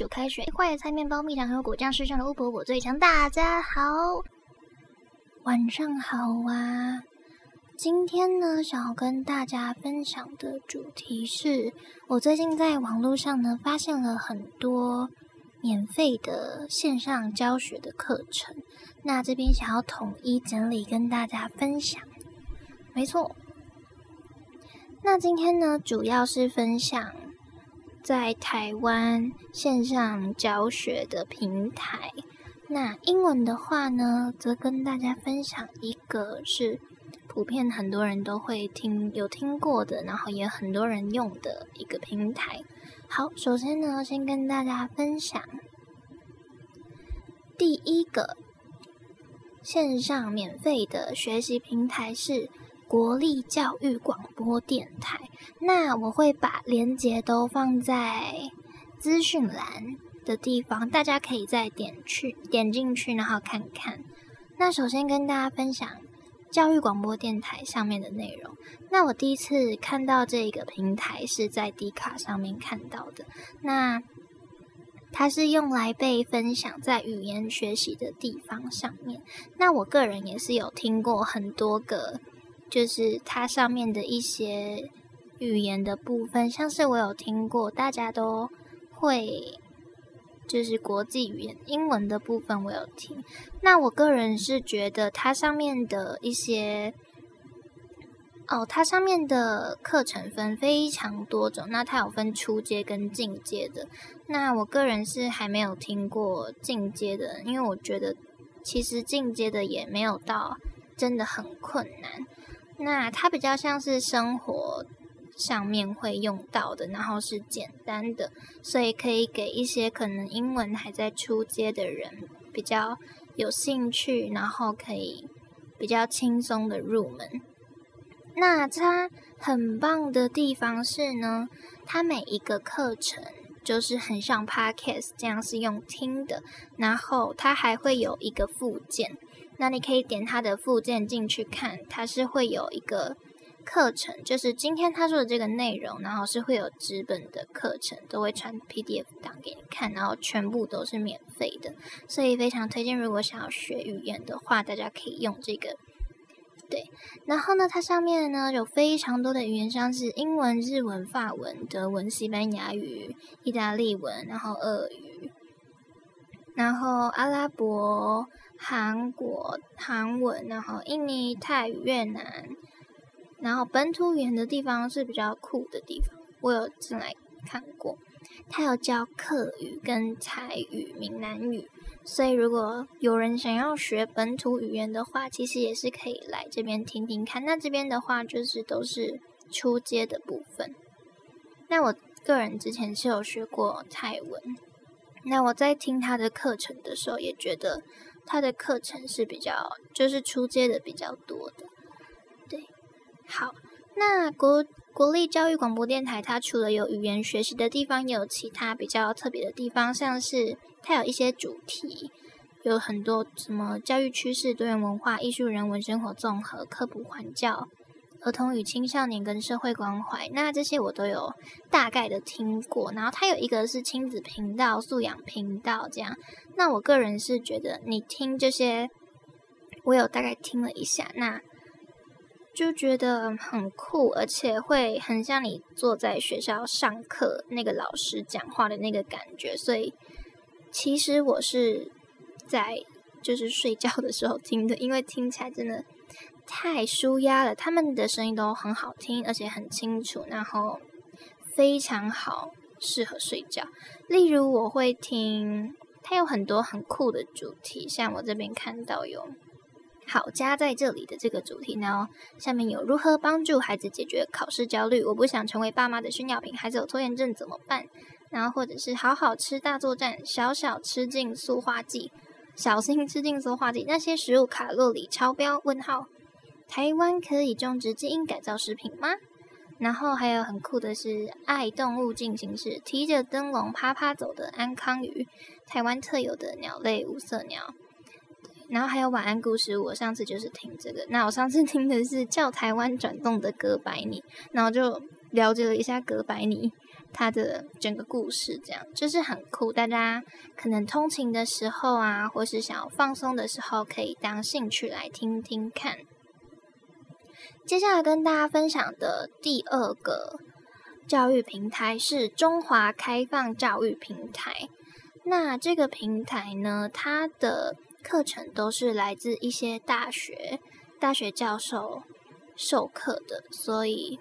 煮开水，坏的菜面包、蜜糖和果酱，世上的巫婆我最强。大家好，晚上好啊！今天呢，想要跟大家分享的主题是，我最近在网络上呢发现了很多免费的线上教学的课程，那这边想要统一整理跟大家分享。没错，那今天呢，主要是分享在台湾线上教学的平台。那英文的话呢，则跟大家分享一个是。普遍很多人都会听有听过的，然后也很多人用的一个平台。好，首先呢，先跟大家分享第一个线上免费的学习平台是国立教育广播电台。那我会把链接都放在资讯栏的地方，大家可以再点去点进去，然后看看。那首先跟大家分享。教育广播电台上面的内容，那我第一次看到这个平台是在迪卡上面看到的。那它是用来被分享在语言学习的地方上面。那我个人也是有听过很多个，就是它上面的一些语言的部分，像是我有听过，大家都会。就是国际语言英文的部分，我有听。那我个人是觉得它上面的一些，哦，它上面的课程分非常多种。那它有分初阶跟进阶的。那我个人是还没有听过进阶的，因为我觉得其实进阶的也没有到真的很困难。那它比较像是生活。上面会用到的，然后是简单的，所以可以给一些可能英文还在初阶的人比较有兴趣，然后可以比较轻松的入门。那它很棒的地方是呢，它每一个课程就是很像 podcast 这样是用听的，然后它还会有一个附件，那你可以点它的附件进去看，它是会有一个。课程就是今天他说的这个内容，然后是会有纸本的课程，都会传 PDF 档给你看，然后全部都是免费的，所以非常推荐。如果想要学语言的话，大家可以用这个。对，然后呢，它上面呢有非常多的语言，像是英文、日文、法文、德文、西班牙语、意大利文，然后俄语，然后阿拉伯、韩国韩文，然后印尼泰语、越南。然后本土语言的地方是比较酷的地方，我有进来看过。他有教客语跟台语、闽南语，所以如果有人想要学本土语言的话，其实也是可以来这边听听看。那这边的话就是都是初阶的部分。那我个人之前是有学过泰文，那我在听他的课程的时候，也觉得它的课程是比较就是出街的比较多的。对好，那国国立教育广播电台，它除了有语言学习的地方，也有其他比较特别的地方，像是它有一些主题，有很多什么教育趋势、多元文化、艺术、人文、生活综合、科普、环教、儿童与青少年跟社会关怀，那这些我都有大概的听过。然后它有一个是亲子频道、素养频道这样。那我个人是觉得，你听这些，我有大概听了一下，那。就觉得很酷，而且会很像你坐在学校上课那个老师讲话的那个感觉，所以其实我是在就是睡觉的时候听的，因为听起来真的太舒压了。他们的声音都很好听，而且很清楚，然后非常好，适合睡觉。例如我会听，它有很多很酷的主题，像我这边看到有。好，家在这里的这个主题呢，下面有如何帮助孩子解决考试焦虑？我不想成为爸妈的炫耀品，孩子有拖延症怎么办？然后或者是好好吃大作战，小小吃进塑化剂，小心吃进塑化剂，那些食物卡路里超标？问号，台湾可以种植基因改造食品吗？然后还有很酷的是爱动物进行式，提着灯笼啪啪走的安康鱼，台湾特有的鸟类五色鸟。然后还有晚安故事，我上次就是听这个。那我上次听的是叫台湾转动的哥白尼，然后就了解了一下哥白尼，它的整个故事，这样就是很酷。大家可能通勤的时候啊，或是想要放松的时候，可以当兴趣来听听看。接下来跟大家分享的第二个教育平台是中华开放教育平台。那这个平台呢，它的课程都是来自一些大学大学教授授课的，所以。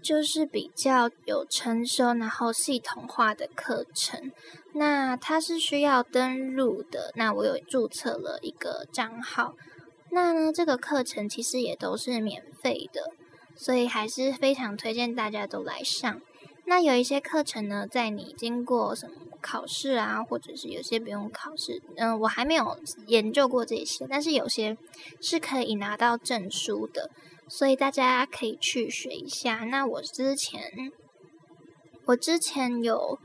就是比较有成熟，然后系统化的课程。那它是需要登录的。那我有注册了一个账号。那呢，这个课程其实也都是免费的，所以还是非常推荐大家都来上。那有一些课程呢，在你经过什么考试啊，或者是有些不用考试，嗯，我还没有研究过这些，但是有些是可以拿到证书的。所以大家可以去学一下。那我之前，我之前有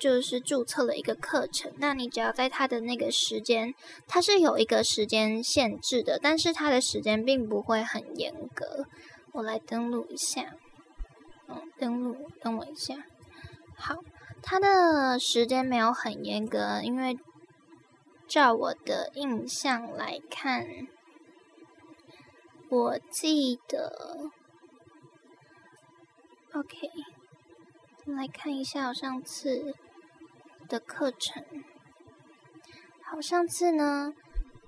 就是注册了一个课程。那你只要在它的那个时间，它是有一个时间限制的，但是它的时间并不会很严格。我来登录一下，嗯，登录，等我一下。好，它的时间没有很严格，因为照我的印象来看。我记得，OK，来看一下我上次的课程。好，上次呢，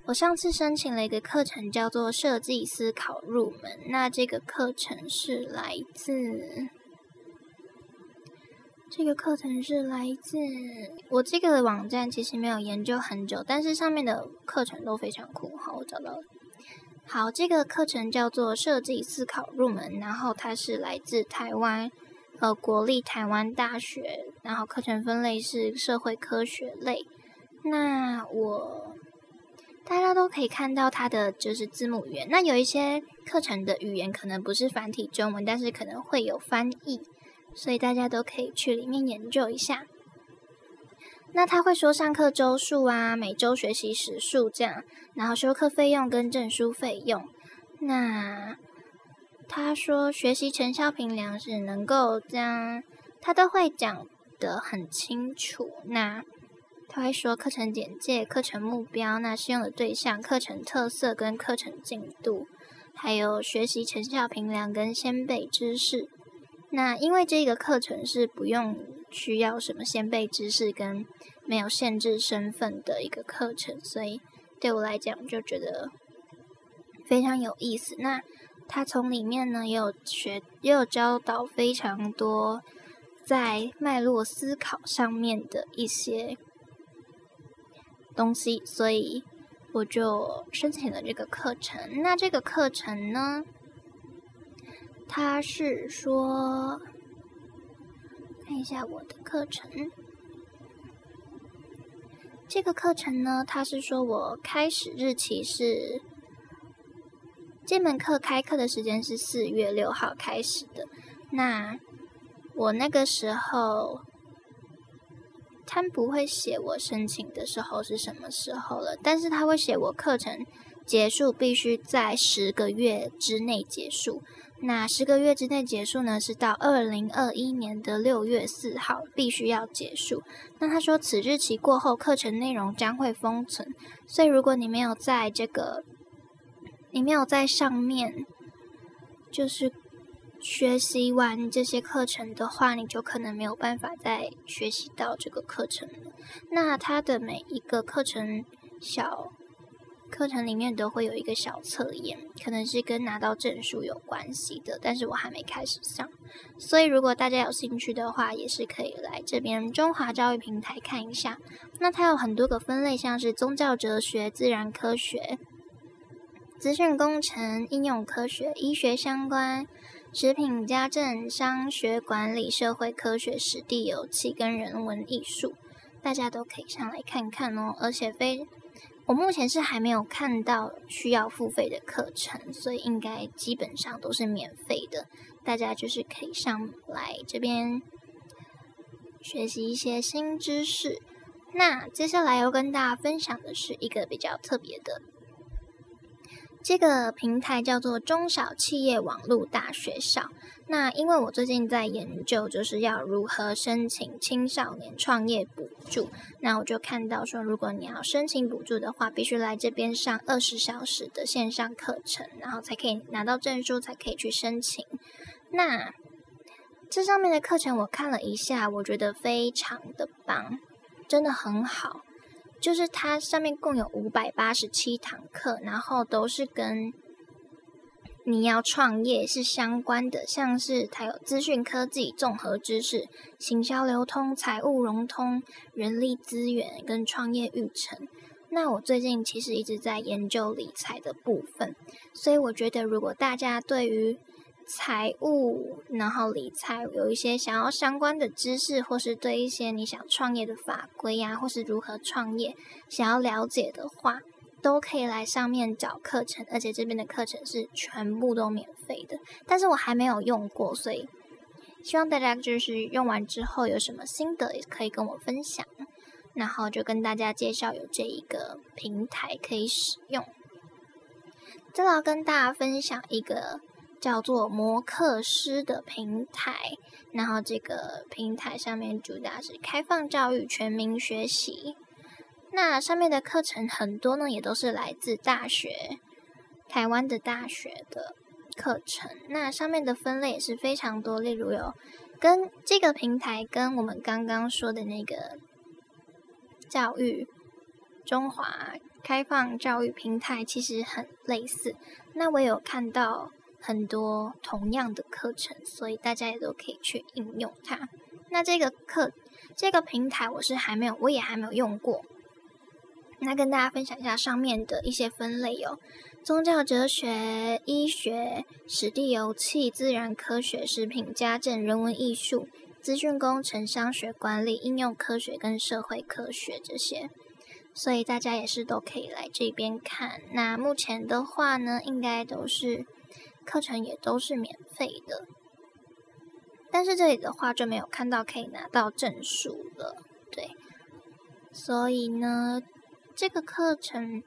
我上次申请了一个课程，叫做设计思考入门。那这个课程是来自，这个课程是来自我这个网站，其实没有研究很久，但是上面的课程都非常酷。好，我找到了。好，这个课程叫做设计思考入门，然后它是来自台湾，呃，国立台湾大学，然后课程分类是社会科学类。那我大家都可以看到它的就是字幕语言。那有一些课程的语言可能不是繁体中文，但是可能会有翻译，所以大家都可以去里面研究一下。那他会说上课周数啊，每周学习时数这样，然后修课费用跟证书费用。那他说学习成效平量是能够将，他都会讲得很清楚。那他会说课程简介、课程目标、那适用的对象、课程特色跟课程进度，还有学习成效平量跟先辈知识。那因为这个课程是不用需要什么先辈知识跟没有限制身份的一个课程，所以对我来讲就觉得非常有意思。那他从里面呢也有学，也有教导非常多在脉络思考上面的一些东西，所以我就申请了这个课程。那这个课程呢？他是说，看一下我的课程。这个课程呢，他是说我开始日期是这门课开课的时间是四月六号开始的。那我那个时候，他不会写我申请的时候是什么时候了，但是他会写我课程结束必须在十个月之内结束。那十个月之内结束呢？是到二零二一年的六月四号必须要结束。那他说此日期过后，课程内容将会封存。所以如果你没有在这个，你没有在上面，就是学习完这些课程的话，你就可能没有办法再学习到这个课程。那它的每一个课程小。课程里面都会有一个小测验，可能是跟拿到证书有关系的，但是我还没开始上，所以如果大家有兴趣的话，也是可以来这边中华教育平台看一下。那它有很多个分类，像是宗教哲学、自然科学、资讯工程、应用科学、医学相关、食品家政、商学管理、社会科学、史地游气跟人文艺术，大家都可以上来看看哦，而且非。我目前是还没有看到需要付费的课程，所以应该基本上都是免费的。大家就是可以上来这边学习一些新知识。那接下来要跟大家分享的是一个比较特别的，这个平台叫做中小企业网络大学校。那因为我最近在研究，就是要如何申请青少年创业补助。那我就看到说，如果你要申请补助的话，必须来这边上二十小时的线上课程，然后才可以拿到证书，才可以去申请。那这上面的课程我看了一下，我觉得非常的棒，真的很好。就是它上面共有五百八十七堂课，然后都是跟你要创业是相关的，像是它有资讯科技、综合知识、行销流通、财务融通、人力资源跟创业育成。那我最近其实一直在研究理财的部分，所以我觉得如果大家对于财务，然后理财有一些想要相关的知识，或是对一些你想创业的法规呀，或是如何创业想要了解的话，都可以来上面找课程，而且这边的课程是全部都免费的。但是我还没有用过，所以希望大家就是用完之后有什么心得也可以跟我分享，然后就跟大家介绍有这一个平台可以使用。再来跟大家分享一个。叫做摩克师的平台，然后这个平台上面主打是开放教育、全民学习。那上面的课程很多呢，也都是来自大学、台湾的大学的课程。那上面的分类也是非常多，例如有跟这个平台跟我们刚刚说的那个教育中华开放教育平台其实很类似。那我有看到。很多同样的课程，所以大家也都可以去应用它。那这个课这个平台我是还没有，我也还没有用过。那跟大家分享一下上面的一些分类有：宗教、哲学、医学、史地、油气、自然科学、食品、家政、人文艺术、资讯工程、商学管理、应用科学跟社会科学这些。所以大家也是都可以来这边看。那目前的话呢，应该都是。课程也都是免费的，但是这里的话就没有看到可以拿到证书了，对。所以呢，这个课程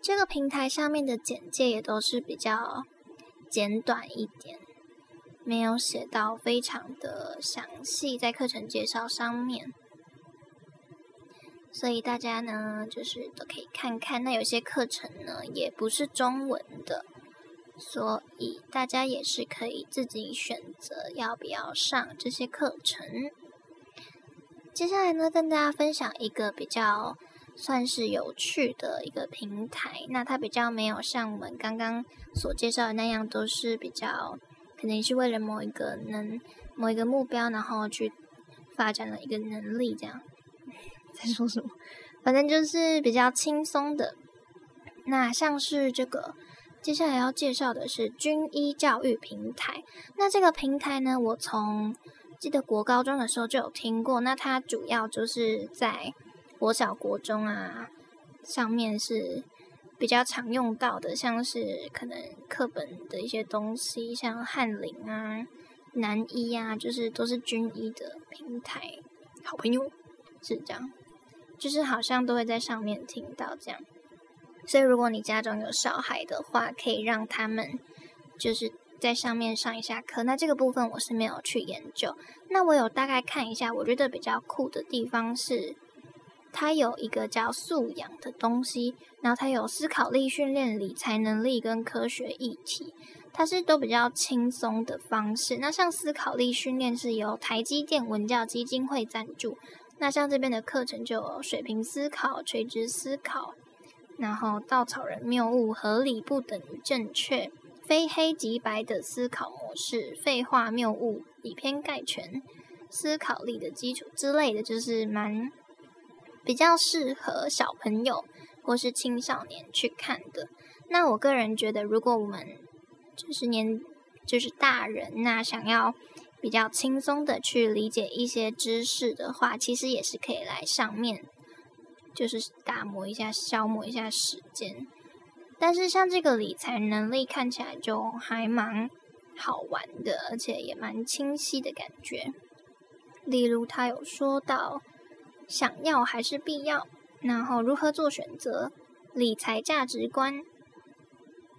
这个平台上面的简介也都是比较简短一点，没有写到非常的详细在课程介绍上面。所以大家呢，就是都可以看看。那有些课程呢，也不是中文的。所以大家也是可以自己选择要不要上这些课程。接下来呢，跟大家分享一个比较算是有趣的一个平台。那它比较没有像我们刚刚所介绍的那样，都是比较可能是为了某一个能某一个目标，然后去发展了一个能力这样。在说什么？反正就是比较轻松的。那像是这个。接下来要介绍的是军医教育平台。那这个平台呢，我从记得国高中的时候就有听过。那它主要就是在国小、国中啊上面是比较常用到的，像是可能课本的一些东西，像翰林啊、南医啊，就是都是军医的平台。好朋友是这样，就是好像都会在上面听到这样。所以，如果你家中有小孩的话，可以让他们就是在上面上一下课。那这个部分我是没有去研究。那我有大概看一下，我觉得比较酷的地方是，它有一个叫素养的东西，然后它有思考力训练、理财能力跟科学议题，它是都比较轻松的方式。那像思考力训练是由台积电文教基金会赞助。那像这边的课程就有水平思考、垂直思考。然后稻草人谬误，合理不等于正确，非黑即白的思考模式，废话谬误，以偏概全，思考力的基础之类的，就是蛮比较适合小朋友或是青少年去看的。那我个人觉得，如果我们就是年就是大人，那想要比较轻松的去理解一些知识的话，其实也是可以来上面。就是打磨一下、消磨一下时间，但是像这个理财能力看起来就还蛮好玩的，而且也蛮清晰的感觉。例如，他有说到想要还是必要，然后如何做选择、理财价值观，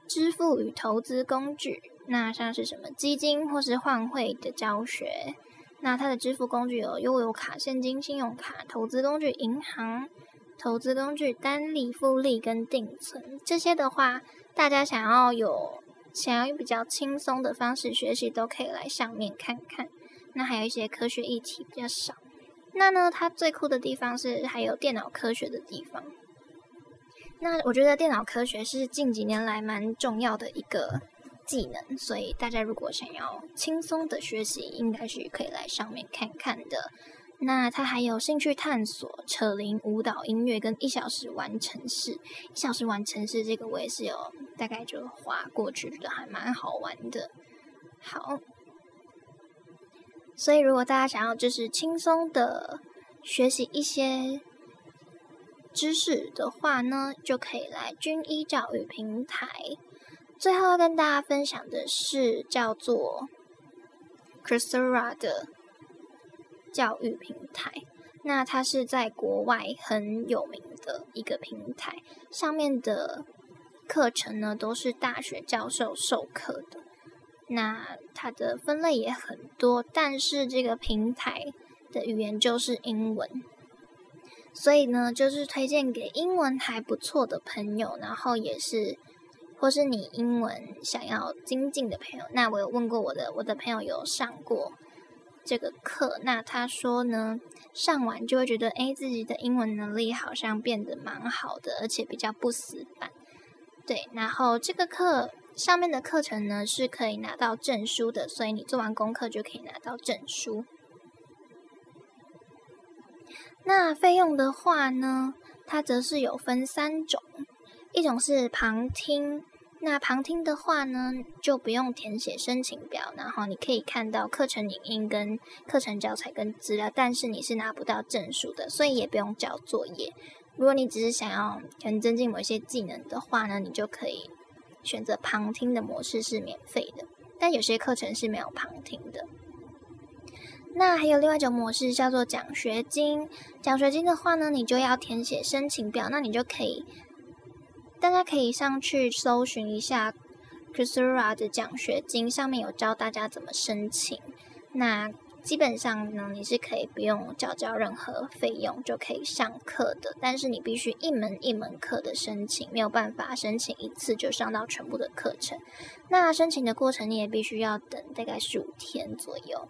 支付与投资工具，那像是什么基金或是换汇的教学。那它的支付工具有悠游卡、现金、信用卡；投资工具银行、投资工具单利、复利跟定存。这些的话，大家想要有想要用比较轻松的方式学习，都可以来上面看看。那还有一些科学议题比较少。那呢，它最酷的地方是还有电脑科学的地方。那我觉得电脑科学是近几年来蛮重要的一个技能，所以大家如果想要轻松的学习，应该是可以来上面看看的。那他还有兴趣探索、扯铃、舞蹈、音乐跟一小时完成式。一小时完成式这个我也是有大概就划过去，觉得还蛮好玩的。好，所以如果大家想要就是轻松的学习一些。知识的话呢，就可以来军医教育平台。最后要跟大家分享的是叫做 Coursera 的教育平台。那它是在国外很有名的一个平台，上面的课程呢都是大学教授授课的。那它的分类也很多，但是这个平台的语言就是英文。所以呢，就是推荐给英文还不错的朋友，然后也是，或是你英文想要精进的朋友。那我有问过我的，我的朋友有上过这个课，那他说呢，上完就会觉得，哎，自己的英文能力好像变得蛮好的，而且比较不死板。对，然后这个课上面的课程呢是可以拿到证书的，所以你做完功课就可以拿到证书。那费用的话呢，它则是有分三种，一种是旁听，那旁听的话呢，就不用填写申请表，然后你可以看到课程影音跟课程教材跟资料，但是你是拿不到证书的，所以也不用交作业。如果你只是想要可能增进某一些技能的话呢，你就可以选择旁听的模式是免费的，但有些课程是没有旁听的。那还有另外一种模式叫做奖学金。奖学金的话呢，你就要填写申请表。那你就可以，大家可以上去搜寻一下 Coursera 的奖学金，上面有教大家怎么申请。那基本上呢，你是可以不用缴交任何费用就可以上课的。但是你必须一门一门课的申请，没有办法申请一次就上到全部的课程。那申请的过程你也必须要等大概十五天左右。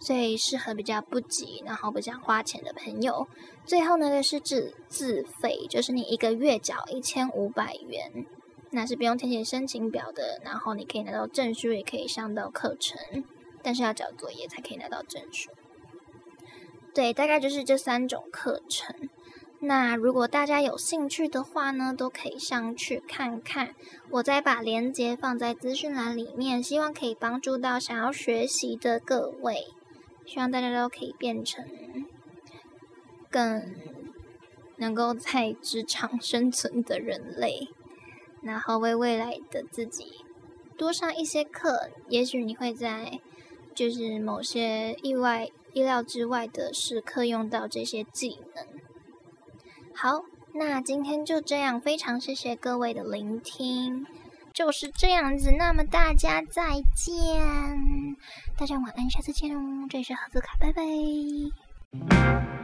所以适合比较不急，然后不想花钱的朋友。最后呢，是自自费，就是你一个月缴一千五百元，那是不用填写申请表的。然后你可以拿到证书，也可以上到课程，但是要交作业才可以拿到证书。对，大概就是这三种课程。那如果大家有兴趣的话呢，都可以上去看看。我再把链接放在资讯栏里面，希望可以帮助到想要学习的各位。希望大家都可以变成更能够在职场生存的人类，然后为未来的自己多上一些课。也许你会在就是某些意外、意料之外的时刻用到这些技能。好，那今天就这样，非常谢谢各位的聆听，就是这样子。那么大家再见，大家晚安，下次见哦。这里是盒子卡，拜拜。